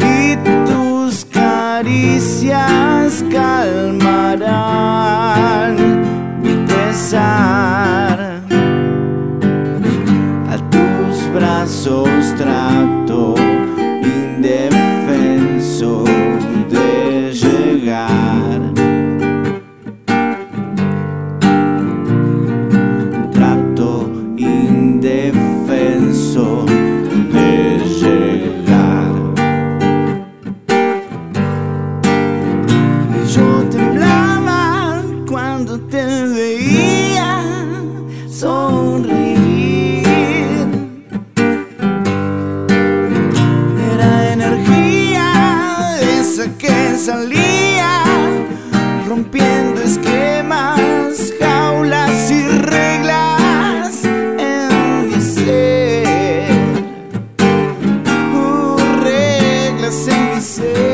Y tus caricias calmarán mi pesar. A tus brazos trato indefenso te veía sonreír. Era energía esa que salía rompiendo esquemas, jaulas y reglas en mi ser. Uh, reglas en mi ser.